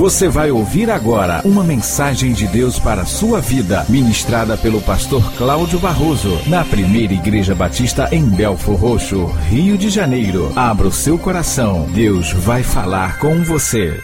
Você vai ouvir agora uma mensagem de Deus para a sua vida, ministrada pelo pastor Cláudio Barroso, na primeira Igreja Batista em Belfor Roxo, Rio de Janeiro. Abra o seu coração, Deus vai falar com você.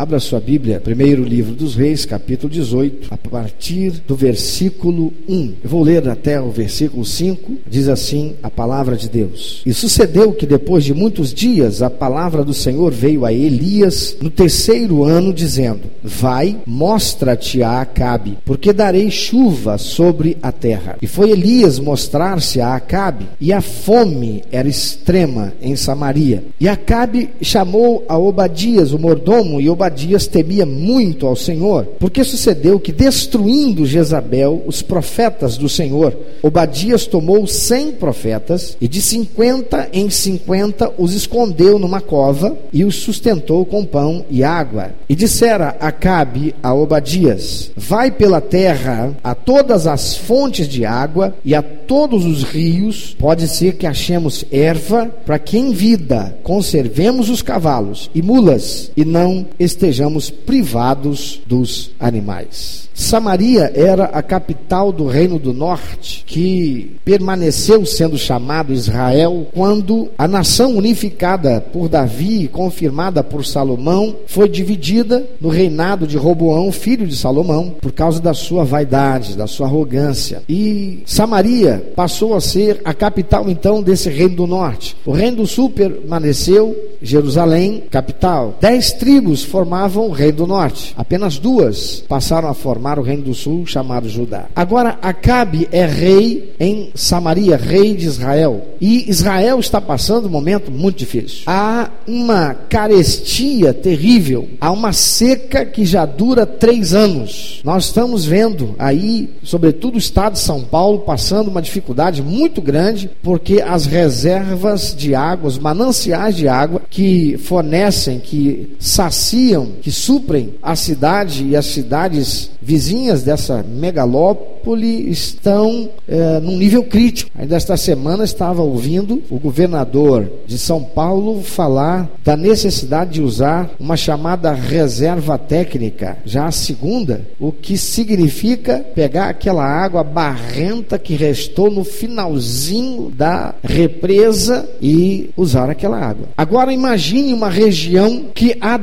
Abra sua Bíblia, primeiro livro dos Reis, capítulo 18, a partir do versículo 1. Eu vou ler até o versículo 5, diz assim a palavra de Deus. E sucedeu que depois de muitos dias a palavra do Senhor veio a Elias no terceiro ano, dizendo: Vai, mostra-te a Acabe, porque darei chuva sobre a terra. E foi Elias mostrar-se a Acabe, e a fome era extrema em Samaria. E Acabe chamou a Obadias, o mordomo, e Obadias temia muito ao Senhor, porque sucedeu que, destruindo Jezabel os profetas do Senhor, Obadias tomou cem profetas e de cinquenta em cinquenta os escondeu numa cova e os sustentou com pão e água. E dissera Acabe a Obadias: Vai pela terra a todas as fontes de água e a todos os rios, pode ser que achemos erva para que em vida conservemos os cavalos e mulas e não estejamos privados dos animais. Samaria era a capital do Reino do Norte, que permaneceu sendo chamado Israel quando a nação unificada por Davi, confirmada por Salomão, foi dividida no reinado de Roboão, filho de Salomão, por causa da sua vaidade, da sua arrogância. E Samaria passou a ser a capital então desse Reino do Norte. O Reino do Sul permaneceu Jerusalém, capital. Dez tribos formavam o Reino do Norte. Apenas duas passaram a formar o Reino do Sul, chamado Judá. Agora, Acabe é rei em Samaria, rei de Israel. E Israel está passando um momento muito difícil. Há uma carestia terrível. Há uma seca que já dura três anos. Nós estamos vendo aí, sobretudo o estado de São Paulo, passando uma dificuldade muito grande, porque as reservas de água, os mananciais de água, que fornecem, que saciam, que suprem a cidade e as cidades vizinhas dessa megalópole estão é, num nível crítico. Ainda esta semana estava ouvindo o governador de São Paulo falar da necessidade de usar uma chamada reserva técnica, já a segunda, o que significa pegar aquela água barrenta que restou no finalzinho da represa e usar aquela água. Agora imagine uma região que há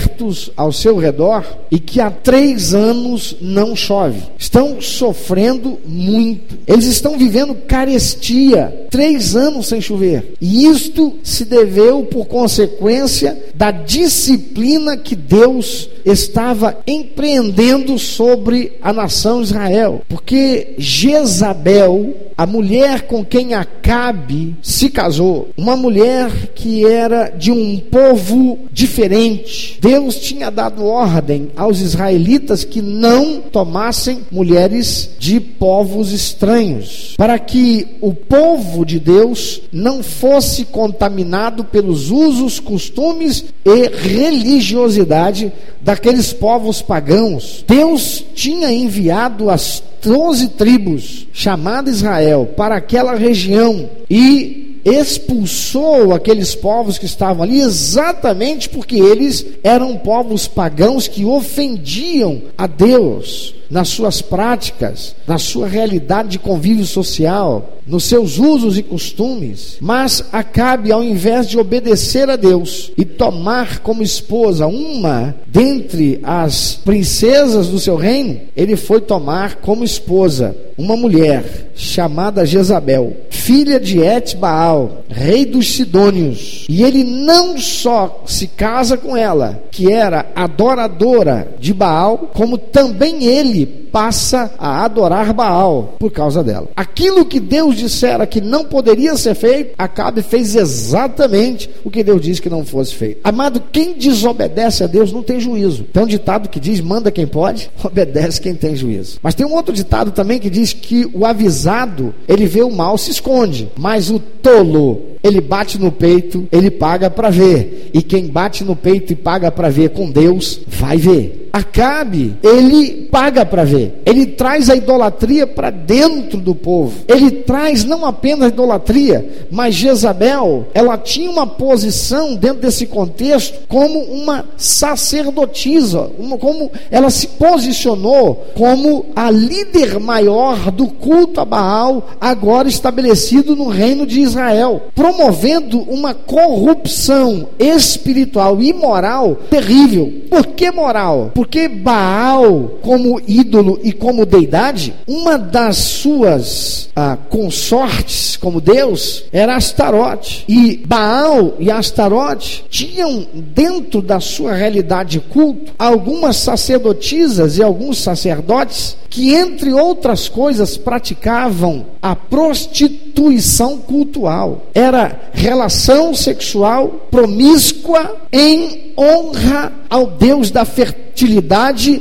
desertos ao seu redor e que há três anos não chove. Estão sofrendo muito. Eles estão vivendo carestia. Três anos sem chover. E isto se deveu por consequência da disciplina que Deus estava empreendendo sobre a nação Israel. Porque Jezabel, a mulher com quem Acabe se casou, uma mulher que era de um povo diferente. Deus tinha dado ordem aos israelitas que não tomassem mulheres de povos estranhos, para que o povo de Deus não fosse contaminado pelos usos, costumes e religiosidade daqueles povos pagãos. Deus tinha enviado as doze tribos, chamada Israel, para aquela região e expulsou aqueles povos que estavam ali exatamente porque eles eram povos pagãos que ofendiam a Deus nas suas práticas, na sua realidade de convívio social, nos seus usos e costumes. Mas Acabe, ao invés de obedecer a Deus e tomar como esposa uma dentre as princesas do seu reino, ele foi tomar como esposa uma mulher chamada Jezabel, filha de Etbaal, rei dos Sidônios. E ele não só se casa com ela, que era adoradora de Baal, como também ele passa a adorar Baal por causa dela. Aquilo que Deus dissera que não poderia ser feito, Acabe fez exatamente o que Deus disse que não fosse feito. Amado, quem desobedece a Deus não tem juízo. Tem um ditado que diz: manda quem pode, obedece quem tem juízo. Mas tem um outro ditado também que diz que o avisado, ele vê o mal, se esconde, mas o tolo, ele bate no peito, ele paga para ver. E quem bate no peito e paga para ver com Deus, vai ver. Acabe, ele paga para ver. Ele traz a idolatria para dentro do povo. Ele traz não apenas a idolatria, mas Jezabel, ela tinha uma posição dentro desse contexto como uma sacerdotisa, uma, como ela se posicionou como a líder maior do culto a Baal, agora estabelecido no reino de Israel, promovendo uma corrupção espiritual e moral terrível. Por que moral? Porque Baal, como ídolo e como deidade, uma das suas ah, consortes como Deus era Astarote. E Baal e Astarote tinham dentro da sua realidade de culto algumas sacerdotisas e alguns sacerdotes que, entre outras coisas, praticavam a prostituição cultual. Era relação sexual promíscua em honra ao Deus da fertilidade,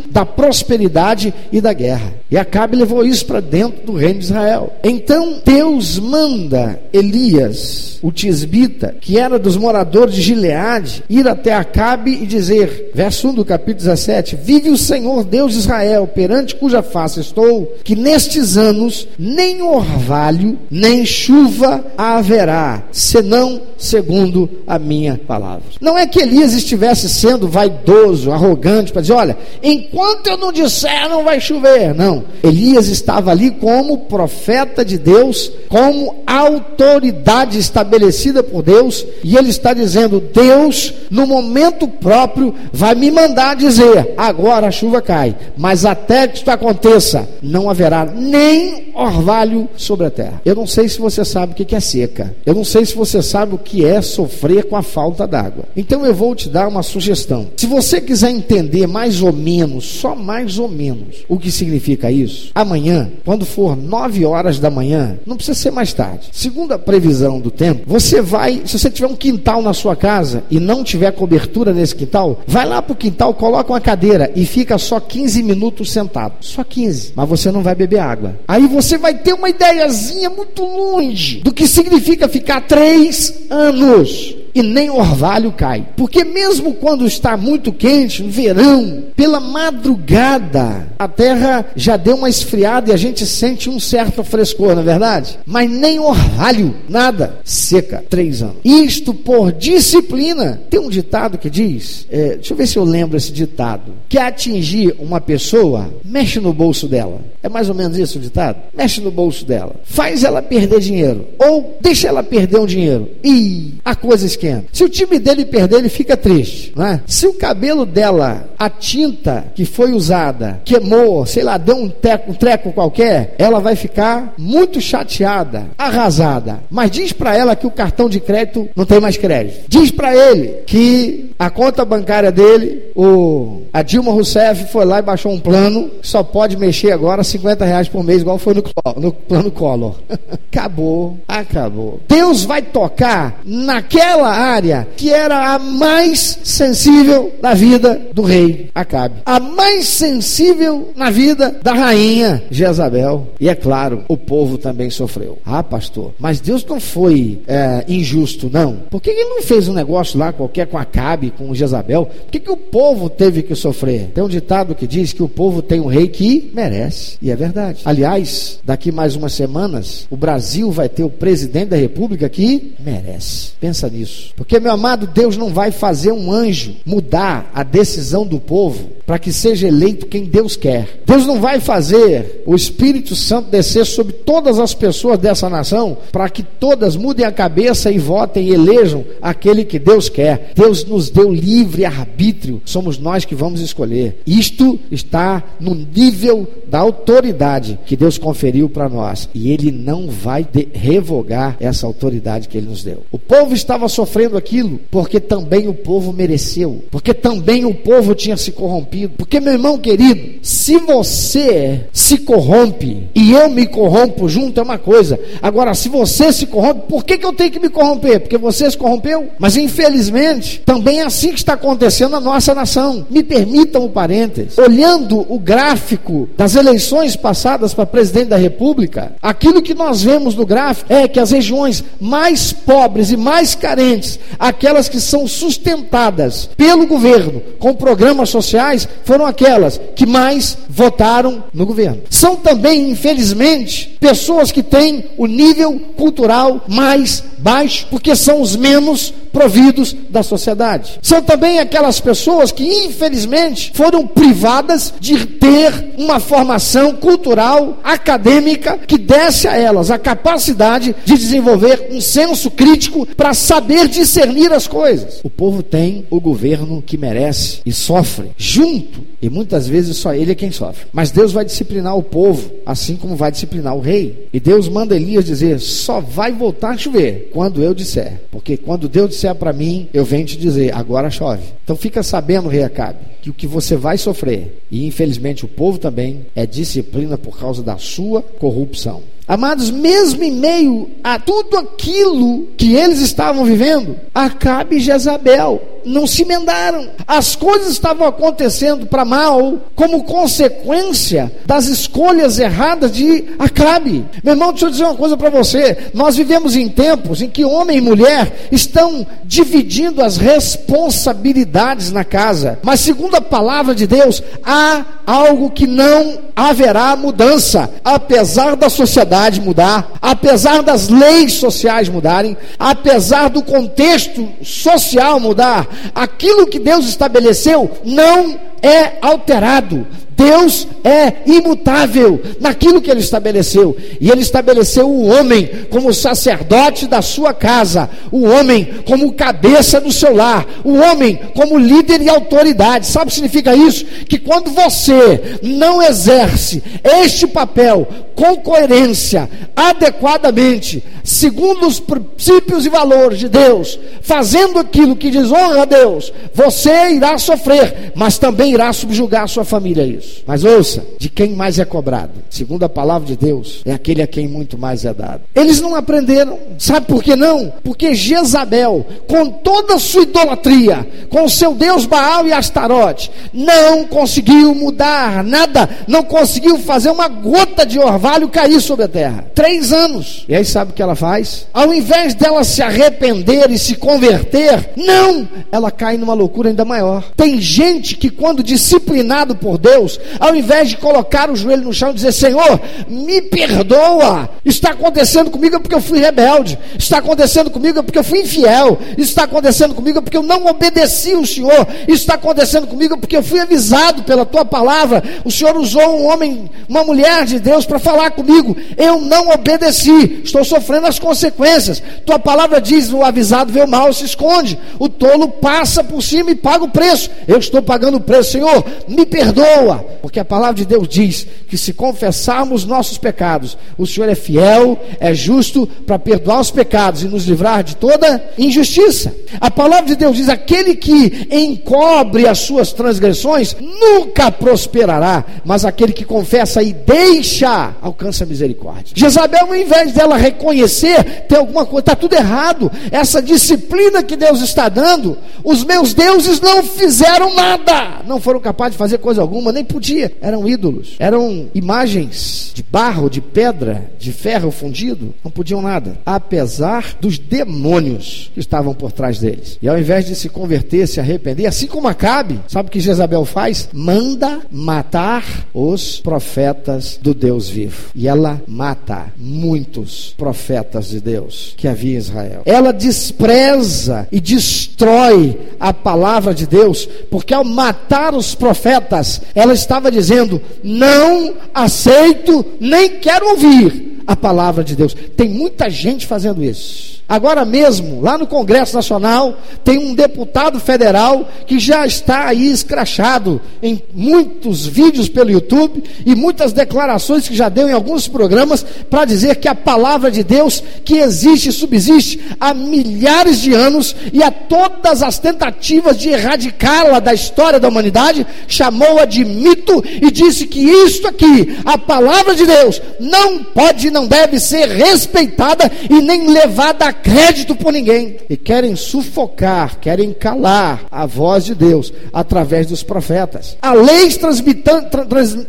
da prosperidade e da guerra. E Acabe levou isso para dentro do reino de Israel. Então Deus manda Elias, o tisbita, que era dos moradores de Gileade, ir até Acabe e dizer, verso 1 do capítulo 17: Vive o Senhor Deus de Israel, perante cuja face estou, que nestes anos nem orvalho, nem chuva haverá, senão segundo a minha palavra. Não é que Elias estivesse sendo vaidoso, arrogante, para dizer: olha, enquanto eu não disser, não vai chover. Não. Elias estava ali como profeta de Deus, como autoridade estabelecida por Deus, e ele está dizendo: Deus, no momento próprio, vai me mandar dizer: agora a chuva cai, mas até que isso aconteça, não haverá nem orvalho sobre a terra. Eu não sei se você sabe o que é seca, eu não sei se você sabe o que é sofrer com a falta d'água. Então eu vou te dar uma sugestão. Se você quiser entender mais ou menos, só mais ou menos, o que significa isso, amanhã, quando for 9 horas da manhã, não precisa ser mais tarde. Segundo a previsão do tempo, você vai, se você tiver um quintal na sua casa e não tiver cobertura nesse quintal, vai lá para o quintal, coloca uma cadeira e fica só 15 minutos sentado. Só 15. Mas você não vai beber água. Aí você vai ter uma ideiazinha muito longe do que significa ficar três anos e nem orvalho cai. Porque mesmo quando está muito quente, no verão, pela madrugada, a terra já deu uma esfriada e a gente sente um certo frescor, não é verdade? Mas nem orvalho, nada, seca, três anos. Isto por disciplina. Tem um ditado que diz, é, deixa eu ver se eu lembro esse ditado, que atingir uma pessoa, mexe no bolso dela. É mais ou menos isso o ditado? Mexe no bolso dela. Faz ela perder dinheiro. Ou deixa ela perder um dinheiro. E a coisa esquenta. Se o time dele perder, ele fica triste. É? Se o cabelo dela, a tinta que foi usada, queimou, sei lá, deu um, teco, um treco qualquer, ela vai ficar muito chateada, arrasada. Mas diz para ela que o cartão de crédito não tem mais crédito. Diz para ele que a conta bancária dele, o, a Dilma Rousseff foi lá e baixou um plano, só pode mexer agora 50 reais por mês, igual foi no, no plano Collor. acabou, acabou. Deus vai tocar naquela área que era a mais sensível da vida do rei Acabe, a mais sensível na vida da rainha Jezabel. E é claro, o povo também sofreu. Ah, pastor, mas Deus não foi é, injusto, não. Por que ele não fez um negócio lá qualquer com Acabe, com Jezabel? Por que, que o povo teve que sofrer? Tem um ditado que diz que o povo tem um rei que merece. E é verdade. Aliás, daqui mais umas semanas, o Brasil vai ter o presidente da República que merece. Pensa nisso. Porque, meu amado, Deus não vai fazer um anjo mudar a decisão do povo para que seja eleito quem Deus quer. Deus não vai fazer o Espírito Santo descer sobre todas as pessoas dessa nação para que todas mudem a cabeça e votem e elejam aquele que Deus quer. Deus nos deu livre arbítrio, somos nós que vamos escolher. Isto está no nível da autoridade que Deus conferiu para nós e Ele não vai revogar essa autoridade que Ele nos deu. O povo estava sofrendo aquilo porque também o povo mereceu, porque também o povo tinha se corrompido. Porque, meu irmão querido, se você se corrompe e eu me corrompo junto é uma coisa. Agora, se você se corrompe, por que, que eu tenho que me corromper? Porque você se corrompeu? Mas infelizmente, também é assim que está acontecendo na nossa nação. Me permitam o parênteses. Olhando o gráfico das eleições passadas para presidente da República, aquilo que nós vemos no gráfico é que as regiões mais pobres e mais carentes Aquelas que são sustentadas pelo governo com programas sociais foram aquelas que mais votaram no governo. São também, infelizmente, pessoas que têm o nível cultural mais baixo, porque são os menos providos da sociedade. São também aquelas pessoas que, infelizmente, foram privadas de ter uma formação cultural, acadêmica, que desse a elas a capacidade de desenvolver um senso crítico para saber discernir as coisas. O povo tem o governo que merece e sofre junto, e muitas vezes só ele é quem sofre. Mas Deus vai disciplinar o povo, assim como vai disciplinar o rei. E Deus manda Elias dizer: só vai voltar a chover quando eu disser. Porque quando Deus disser para mim, eu venho te dizer: agora chove. Então fica sabendo, rei Acabe, que o que você vai sofrer, e infelizmente o povo também, é disciplina por causa da sua corrupção. Amados, mesmo em meio a tudo aquilo que eles estavam vivendo, Acabe Jezabel não se emendaram. As coisas estavam acontecendo para mal como consequência das escolhas erradas de Acabe. Meu irmão, deixa eu dizer uma coisa para você. Nós vivemos em tempos em que homem e mulher estão dividindo as responsabilidades na casa. Mas segundo a palavra de Deus, há algo que não haverá mudança, apesar da sociedade mudar, apesar das leis sociais mudarem, apesar do contexto social mudar, aquilo que Deus estabeleceu não é alterado. Deus é imutável naquilo que ele estabeleceu. E ele estabeleceu o homem como sacerdote da sua casa, o homem como cabeça do seu lar, o homem como líder e autoridade. Sabe o que significa isso? Que quando você não exerce este papel com coerência, adequadamente, segundo os princípios e valores de Deus, fazendo aquilo que desonra a Deus, você irá sofrer, mas também irá subjugar a sua família a isso. Mas ouça, de quem mais é cobrado? Segundo a palavra de Deus, é aquele a quem muito mais é dado. Eles não aprenderam. Sabe por que não? Porque Jezabel, com toda a sua idolatria, com o seu Deus Baal e Astarote, não conseguiu mudar nada, não conseguiu fazer uma gota de orvalho cair sobre a terra. Três anos. E aí sabe o que ela faz? Ao invés dela se arrepender e se converter, não, ela cai numa loucura ainda maior. Tem gente que, quando disciplinado por Deus, ao invés de colocar o joelho no chão e dizer: Senhor, me perdoa, está acontecendo comigo porque eu fui rebelde, está acontecendo comigo porque eu fui infiel, está acontecendo comigo porque eu não obedeci o Senhor, está acontecendo comigo porque eu fui avisado pela tua palavra. O Senhor usou um homem, uma mulher de Deus para falar comigo, eu não obedeci, estou sofrendo as consequências. Tua palavra diz: o avisado vê o mal, se esconde, o tolo passa por cima e paga o preço. Eu estou pagando o preço, Senhor, me perdoa porque a palavra de Deus diz que se confessarmos nossos pecados, o Senhor é fiel, é justo para perdoar os pecados e nos livrar de toda injustiça. A palavra de Deus diz: aquele que encobre as suas transgressões nunca prosperará, mas aquele que confessa e deixa alcança a misericórdia. Jezabel, ao invés dela reconhecer, tem alguma coisa, está tudo errado. Essa disciplina que Deus está dando, os meus deuses não fizeram nada, não foram capazes de fazer coisa alguma, nem podia. Eram ídolos, eram imagens de barro, de pedra, de ferro fundido, não podiam nada, apesar dos demônios que estavam por trás deles. E ao invés de se converter, se arrepender, assim como Acabe, sabe o que Jezabel faz? Manda matar os profetas do Deus vivo. E ela mata muitos profetas de Deus que havia em Israel. Ela despreza e destrói a palavra de Deus, porque ao matar os profetas, ela estava dizendo: não aceito, nem quero ouvir a palavra de Deus. Tem muita gente fazendo isso. Agora mesmo, lá no Congresso Nacional, tem um deputado federal que já está aí escrachado em muitos vídeos pelo YouTube e muitas declarações que já deu em alguns programas para dizer que a palavra de Deus, que existe e subsiste há milhares de anos e a todas as tentativas de erradicá-la da história da humanidade, chamou-a de mito e disse que isto aqui, a palavra de Deus, não pode e não deve ser respeitada e nem levada a crédito por ninguém e querem sufocar, querem calar a voz de Deus através dos profetas. Há leis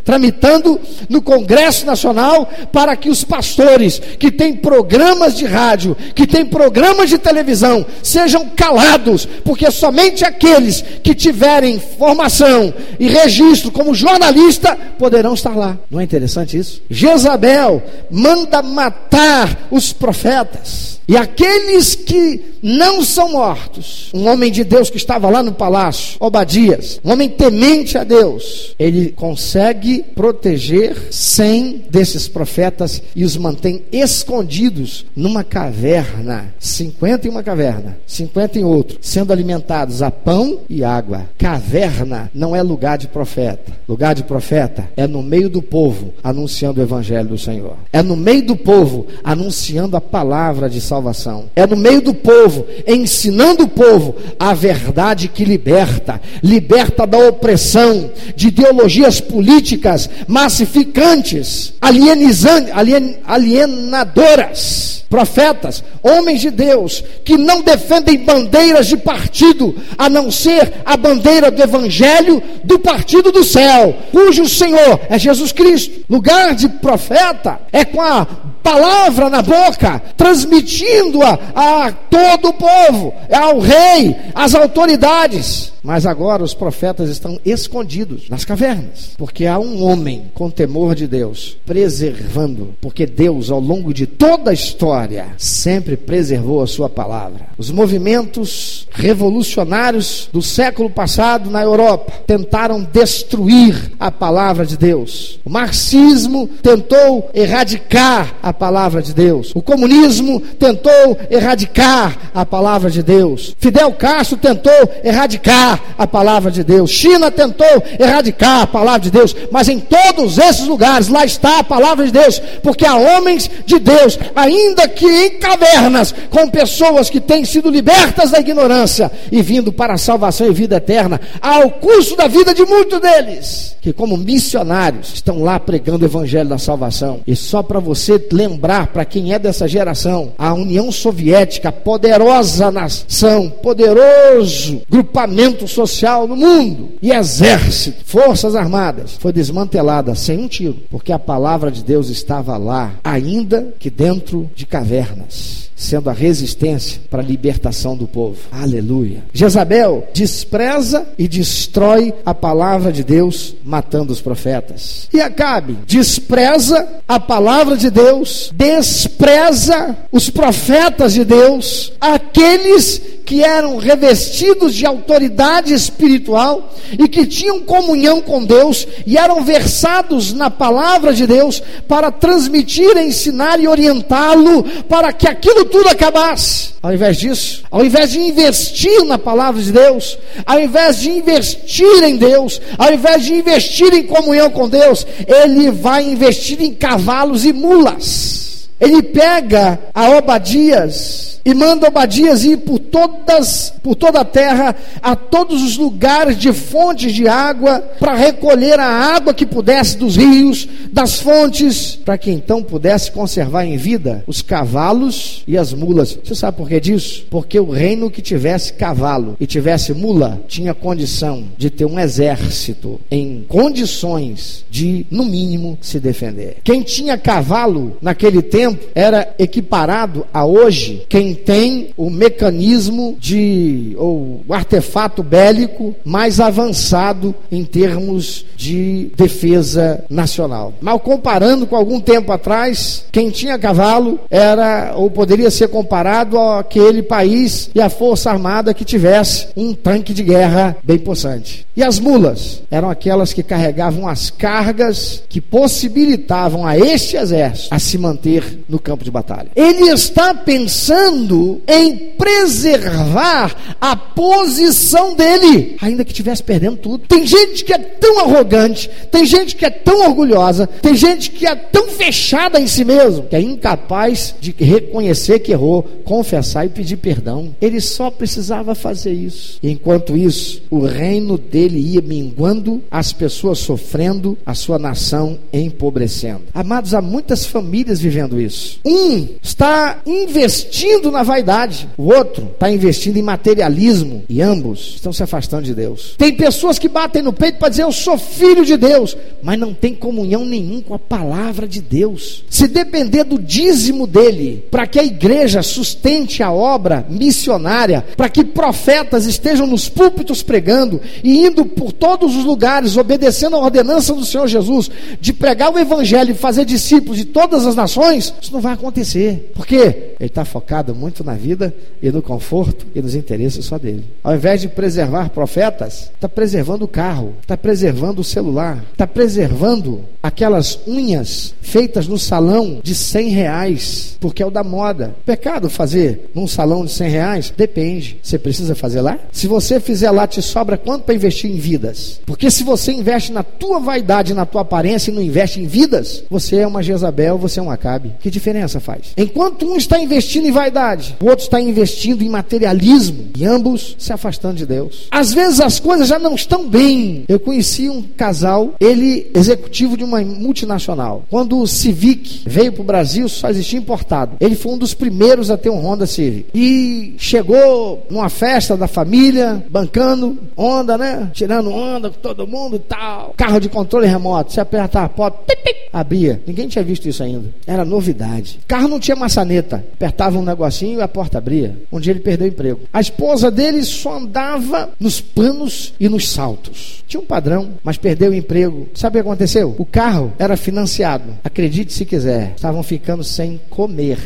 tramitando no Congresso Nacional para que os pastores que têm programas de rádio, que têm programas de televisão, sejam calados, porque somente aqueles que tiverem formação e registro como jornalista poderão estar lá. Não é interessante isso? Jezabel manda matar os profetas. E aqueles que não são mortos, um homem de Deus que estava lá no palácio, Obadias, um homem temente a Deus, ele consegue proteger cem desses profetas e os mantém escondidos numa caverna, 50 em uma caverna, 50 em outro, sendo alimentados a pão e água. Caverna não é lugar de profeta. Lugar de profeta é no meio do povo anunciando o evangelho do Senhor. É no meio do povo anunciando a palavra de salvação. É no meio do povo, ensinando o povo a verdade que liberta, liberta da opressão, de ideologias políticas massificantes, alien, alienadoras. Profetas, homens de Deus, que não defendem bandeiras de partido, a não ser a bandeira do Evangelho do partido do céu, cujo Senhor é Jesus Cristo. Lugar de profeta é com a palavra na boca, transmitindo-a a todo o povo, ao rei, às autoridades. Mas agora os profetas estão escondidos nas cavernas, porque há um homem com temor de Deus preservando, porque Deus, ao longo de toda a história, sempre preservou a sua palavra. Os movimentos revolucionários do século passado na Europa tentaram destruir a palavra de Deus. O marxismo tentou erradicar a palavra de Deus. O comunismo tentou erradicar a palavra de Deus. Fidel Castro tentou erradicar a palavra de Deus. China tentou erradicar a palavra de Deus, mas em todos esses lugares lá está a palavra de Deus, porque há homens de Deus, ainda que em cavernas, com pessoas que têm sido libertas da ignorância e vindo para a salvação e vida eterna, ao curso da vida de muitos deles, que como missionários estão lá pregando o evangelho da salvação. E só para você lembrar, para quem é dessa geração, a União Soviética, poderosa nação, poderoso grupamento social no mundo e exército, forças armadas, foi desmantelada sem um tiro, porque a palavra de Deus estava lá, ainda que dentro de cavernas sendo a resistência para a libertação do povo. Aleluia. Jezabel despreza e destrói a palavra de Deus, matando os profetas. E Acabe despreza a palavra de Deus, despreza os profetas de Deus, aqueles que eram revestidos de autoridade espiritual e que tinham comunhão com Deus e eram versados na palavra de Deus para transmitir, ensinar e orientá-lo para que aquilo tudo acabasse. Ao invés disso, ao invés de investir na palavra de Deus, ao invés de investir em Deus, ao invés de investir em comunhão com Deus, ele vai investir em cavalos e mulas. Ele pega a Obadias e manda Obadias ir por todas, por toda a terra, a todos os lugares de fontes de água, para recolher a água que pudesse dos rios, das fontes, para que então pudesse conservar em vida os cavalos e as mulas. Você sabe por que disso? Porque o reino que tivesse cavalo e tivesse mula tinha condição de ter um exército em condições de, no mínimo, se defender. Quem tinha cavalo naquele tempo era equiparado a hoje quem tem o mecanismo de, ou o artefato bélico mais avançado em termos de defesa nacional. Mal comparando com algum tempo atrás, quem tinha cavalo era, ou poderia ser comparado àquele país e a força armada que tivesse um tanque de guerra bem possante. E as mulas eram aquelas que carregavam as cargas que possibilitavam a este exército a se manter no campo de batalha. Ele está pensando em preservar a posição dele, ainda que estivesse perdendo tudo. Tem gente que é tão arrogante, tem gente que é tão orgulhosa, tem gente que é tão fechada em si mesmo, que é incapaz de reconhecer que errou, confessar e pedir perdão. Ele só precisava fazer isso. Enquanto isso, o reino dele ia minguando, as pessoas sofrendo, a sua nação empobrecendo. Amados, há muitas famílias vivendo isso. Um está investindo investindo na vaidade, o outro está investindo em materialismo e ambos estão se afastando de Deus. Tem pessoas que batem no peito para dizer eu sou filho de Deus, mas não tem comunhão nenhum com a palavra de Deus. Se depender do dízimo dele para que a igreja sustente a obra missionária, para que profetas estejam nos púlpitos pregando e indo por todos os lugares obedecendo a ordenança do Senhor Jesus de pregar o evangelho e fazer discípulos de todas as nações, isso não vai acontecer. Por quê? Ele está focado muito na vida e no conforto e nos interesses só dele. Ao invés de preservar profetas, está preservando o carro, está preservando o celular, está preservando aquelas unhas feitas no salão de 100 reais, porque é o da moda. Pecado fazer num salão de 100 reais? Depende. Você precisa fazer lá? Se você fizer lá, te sobra quanto para investir em vidas? Porque se você investe na tua vaidade, na tua aparência e não investe em vidas, você é uma Jezabel, você é um Acabe. Que diferença faz? Enquanto um está investindo em vaidade, o outro está investindo em materialismo e ambos se afastando de Deus. Às vezes as coisas já não estão bem. Eu conheci um casal, ele executivo de uma multinacional. Quando o Civic veio para o Brasil, só existia importado. Ele foi um dos primeiros a ter um Honda Civic. E chegou numa festa da família, bancando Honda, né? Tirando onda com todo mundo e tal. Carro de controle remoto. Se apertar a porta, abria. Ninguém tinha visto isso ainda. Era novidade. Carro não tinha maçaneta. Apertava um negocinho e a porta abria. Um dia ele perdeu o emprego. A esposa dele só andava nos panos e nos saltos. Tinha um padrão, mas perdeu o emprego. Sabe o que aconteceu? O carro era financiado. Acredite se quiser. Estavam ficando sem comer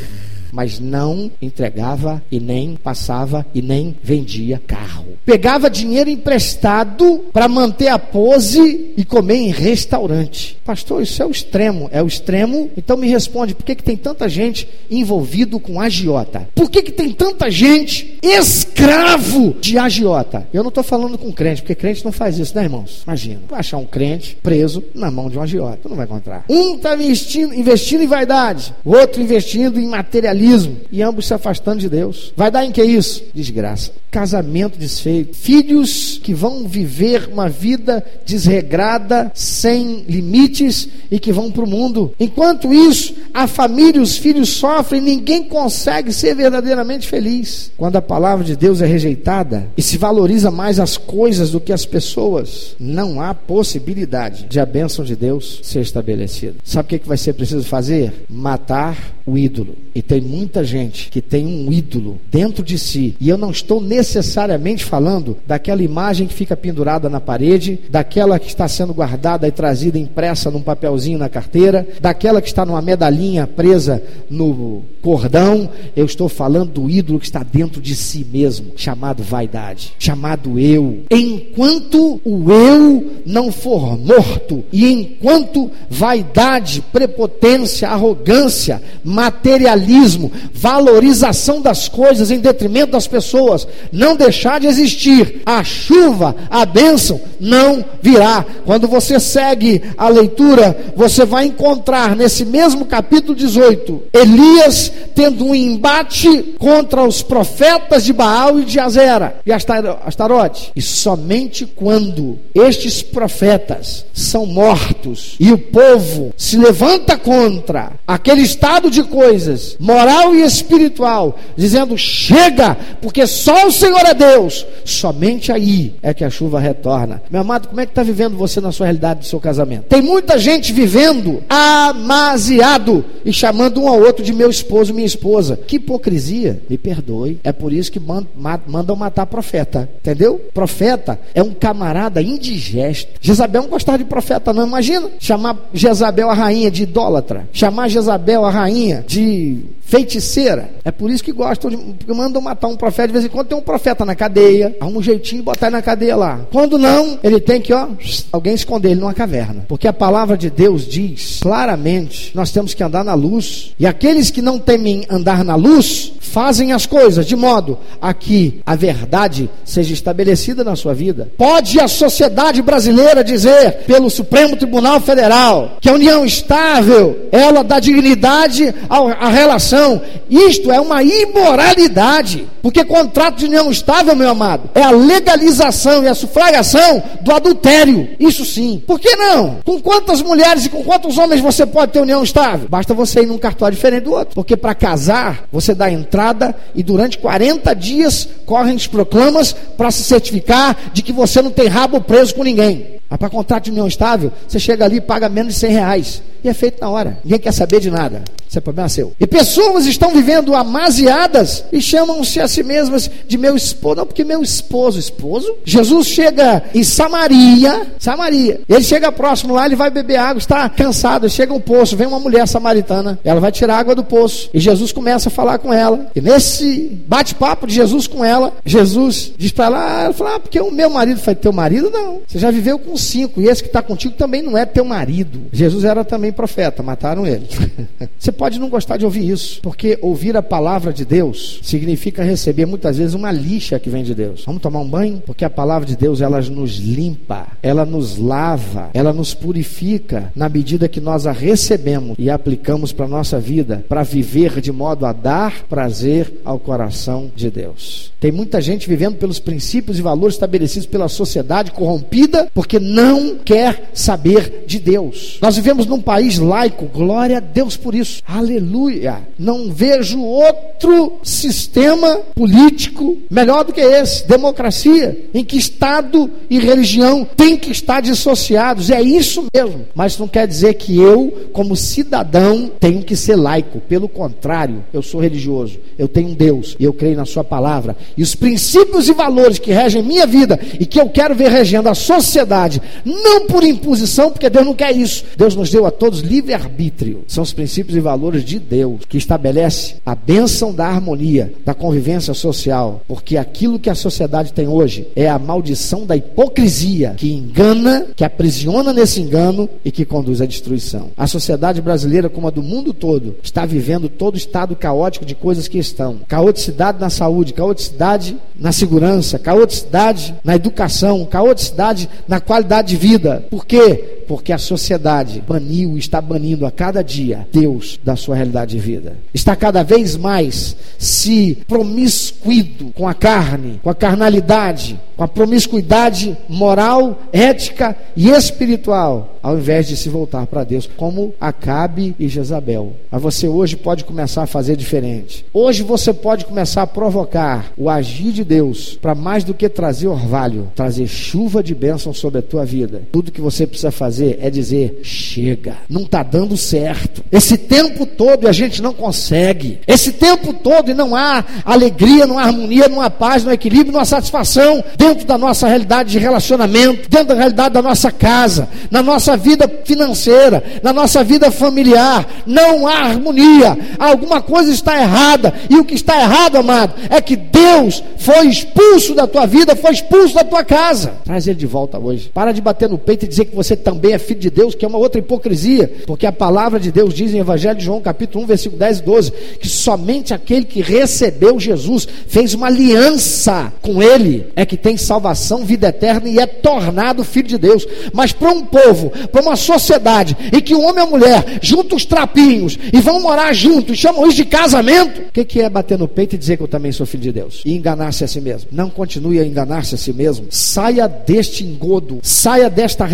mas não entregava e nem passava e nem vendia carro. Pegava dinheiro emprestado para manter a pose e comer em restaurante. Pastor, isso é o extremo. É o extremo? Então me responde, por que, que tem tanta gente envolvido com agiota? Por que, que tem tanta gente escravo de agiota? Eu não estou falando com crente, porque crente não faz isso, né, irmãos? Imagina, achar um crente preso na mão de um agiota. Não vai encontrar. Um está investindo, investindo em vaidade, o outro investindo em materialismo e ambos se afastando de Deus. Vai dar em que isso? Desgraça. Casamento desfeito. Filhos que vão viver uma vida desregrada, sem limites e que vão para o mundo. Enquanto isso, a família e os filhos sofrem, ninguém consegue ser verdadeiramente feliz. Quando a palavra de Deus é rejeitada e se valoriza mais as coisas do que as pessoas, não há possibilidade de a bênção de Deus ser estabelecida. Sabe o que, que vai ser preciso fazer? Matar o ídolo. E tem muita gente que tem um ídolo dentro de si. E eu não estou necessariamente falando daquela imagem que fica pendurada na parede, daquela que está sendo guardada e trazida impressa num papelzinho na carteira, daquela que está numa medalhinha presa no cordão. Eu estou falando do ídolo que está dentro de si mesmo, chamado vaidade, chamado eu. Enquanto o eu não for morto e enquanto vaidade, prepotência, arrogância, materialismo, valorização das coisas em detrimento das pessoas, não deixar de existir, a chuva, a bênção não virá. Quando você segue a leitura, você vai encontrar nesse mesmo capítulo 18, Elias tendo um embate contra os profetas de Baal e de Azera e Astarote. E somente quando estes profetas são mortos e o povo se levanta contra aquele estado de coisas, moral e espiritual, dizendo: chega, porque só o Senhor é Deus. Somente aí é que a chuva retorna. Meu amado, como é que está vivendo você na sua realidade do seu casamento? Tem muita gente vivendo amaziado e chamando um ao outro de meu esposo, minha esposa. Que hipocrisia, me perdoe. É por isso que mandam matar profeta, entendeu? Profeta é um camarada indigesto. Jezabel não gostava de profeta, não. Imagina chamar Jezabel a rainha de idólatra, chamar Jezabel a rainha de feiticeira. É por isso que gostam de. Mandam matar um profeta. De vez em quando tem um profeta na cadeia. Há um jeitinho de botar ele na cadeia lá. Quando não, ele tem que, ó, alguém esconder ele numa caverna. Porque a palavra de Deus diz claramente: nós temos que andar na luz. E aqueles que não temem andar na luz, fazem as coisas de modo a que a verdade seja estabelecida na sua vida. Pode a sociedade brasileira brasileira dizer pelo Supremo Tribunal Federal que a união estável, ela dá dignidade à relação. Isto é uma imoralidade, porque contrato de união estável, meu amado, é a legalização e a sufragação do adultério. Isso sim. Por que não? Com quantas mulheres e com quantos homens você pode ter união estável? Basta você ir num cartório diferente do outro. Porque para casar, você dá entrada e durante 40 dias correm os proclamas para se certificar de que você não tem rabo preso com ninguém. Mas para contrato de união estável, você chega ali e paga menos de 100 reais. E é feito na hora. Ninguém quer saber de nada. Isso é problema seu. E pessoas estão vivendo amaziadas e chamam-se a si mesmas de meu esposo. Não, porque meu esposo, esposo. Jesus chega em Samaria, Samaria. Ele chega próximo lá, ele vai beber água, está cansado. Chega um poço, vem uma mulher samaritana. Ela vai tirar água do poço. E Jesus começa a falar com ela. E nesse bate-papo de Jesus com ela, Jesus diz para ela: ah, ela fala, ah, porque o meu marido foi teu marido? Não. Você já viveu com cinco. E esse que está contigo também não é teu marido. Jesus era também profeta, mataram ele. Você pode não gostar de ouvir isso, porque ouvir a palavra de Deus significa receber muitas vezes uma lixa que vem de Deus. Vamos tomar um banho? Porque a palavra de Deus ela nos limpa, ela nos lava, ela nos purifica na medida que nós a recebemos e aplicamos para a nossa vida, para viver de modo a dar prazer ao coração de Deus. Tem muita gente vivendo pelos princípios e valores estabelecidos pela sociedade corrompida porque não quer saber de Deus. Nós vivemos num país laico, glória a Deus por isso. Aleluia! Não vejo outro sistema político melhor do que esse democracia, em que Estado e religião têm que estar dissociados. É isso mesmo. Mas não quer dizer que eu, como cidadão, tenho que ser laico. Pelo contrário, eu sou religioso. Eu tenho um Deus e eu creio na Sua palavra. E os princípios e valores que regem minha vida e que eu quero ver regendo a sociedade, não por imposição, porque Deus não quer isso. Deus nos deu a todos livre-arbítrio. São os princípios e valores de Deus, que estabelece a bênção da harmonia, da convivência social, porque aquilo que a sociedade tem hoje é a maldição da hipocrisia que engana, que aprisiona nesse engano e que conduz à destruição. A sociedade brasileira, como a do mundo todo, está vivendo todo o estado caótico de coisas que estão: caoticidade na saúde, caoticidade na segurança, caoticidade na educação, caoticidade na qualidade de vida. Por quê? Porque a sociedade baniu está banindo a cada dia Deus da sua realidade de vida. Está cada vez mais se promiscuido com a carne, com a carnalidade, com a promiscuidade moral, ética e espiritual, ao invés de se voltar para Deus, como Acabe e Jezabel. Mas você hoje pode começar a fazer diferente. Hoje você pode começar a provocar o agir de Deus para mais do que trazer orvalho, trazer chuva de bênção sobre a tua vida. Tudo que você precisa fazer é dizer: chega, não está dando certo. Esse tempo todo a gente não consegue. Esse tempo todo e não há alegria, não há harmonia, não há paz, não há equilíbrio, não há satisfação dentro da nossa realidade de relacionamento, dentro da realidade da nossa casa, na nossa vida financeira, na nossa vida familiar. Não há harmonia. Alguma coisa está errada. E o que está errado, amado, é que Deus foi expulso da tua vida, foi expulso da tua casa. Traz ele de volta hoje. Para de bater no peito e dizer que você também é filho de Deus, que é uma outra hipocrisia, porque a palavra de Deus diz em Evangelho de João, capítulo 1, versículo 10 e 12, que somente aquele que recebeu Jesus, fez uma aliança com ele, é que tem salvação, vida eterna e é tornado filho de Deus. Mas para um povo, para uma sociedade em que o homem e a mulher juntam os trapinhos e vão morar juntos, chamam isso de casamento, o que, que é bater no peito e dizer que eu também sou filho de Deus? E enganar-se a si mesmo. Não continue a enganar-se a si mesmo. Saia deste engodo, saia desta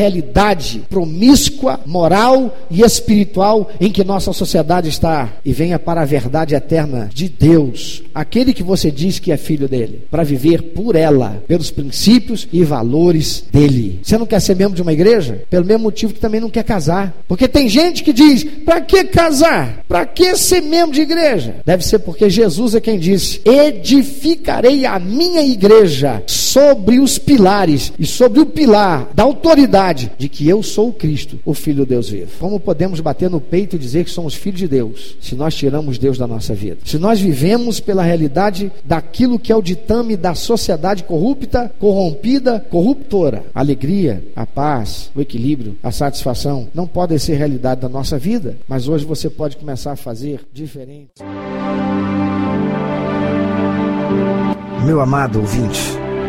promíscua, moral e espiritual em que nossa sociedade está e venha para a verdade eterna de Deus, aquele que você diz que é filho dele, para viver por ela, pelos princípios e valores dele. Você não quer ser membro de uma igreja? Pelo mesmo motivo que também não quer casar. Porque tem gente que diz: para que casar? Para que ser membro de igreja? Deve ser porque Jesus é quem disse: edificarei a minha igreja sobre os pilares e sobre o pilar da autoridade de que eu sou o Cristo, o Filho de Deus vivo. Como podemos bater no peito e dizer que somos filhos de Deus se nós tiramos Deus da nossa vida? Se nós vivemos pela realidade daquilo que é o ditame da sociedade corrupta, corrompida, corruptora, a alegria, a paz, o equilíbrio, a satisfação não podem ser realidade da nossa vida, mas hoje você pode começar a fazer diferente. Meu amado ouvinte,